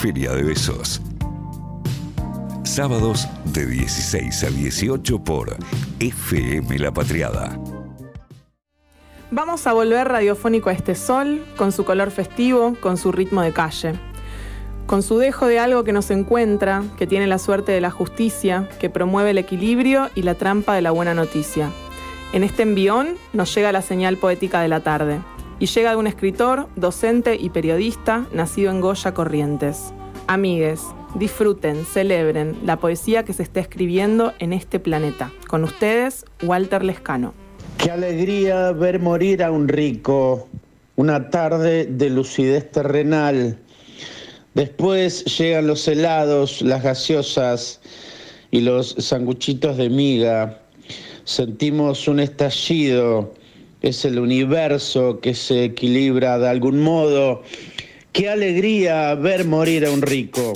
Feria de Besos. Sábados de 16 a 18 por FM La Patriada. Vamos a volver radiofónico a este sol, con su color festivo, con su ritmo de calle. Con su dejo de algo que nos encuentra, que tiene la suerte de la justicia, que promueve el equilibrio y la trampa de la buena noticia. En este envión nos llega la señal poética de la tarde, y llega de un escritor, docente y periodista nacido en Goya Corrientes. Amigues, disfruten, celebren la poesía que se está escribiendo en este planeta. Con ustedes, Walter Lescano. Qué alegría ver morir a un rico, una tarde de lucidez terrenal. Después llegan los helados, las gaseosas y los sanguchitos de miga. Sentimos un estallido, es el universo que se equilibra de algún modo. Qué alegría ver morir a un rico.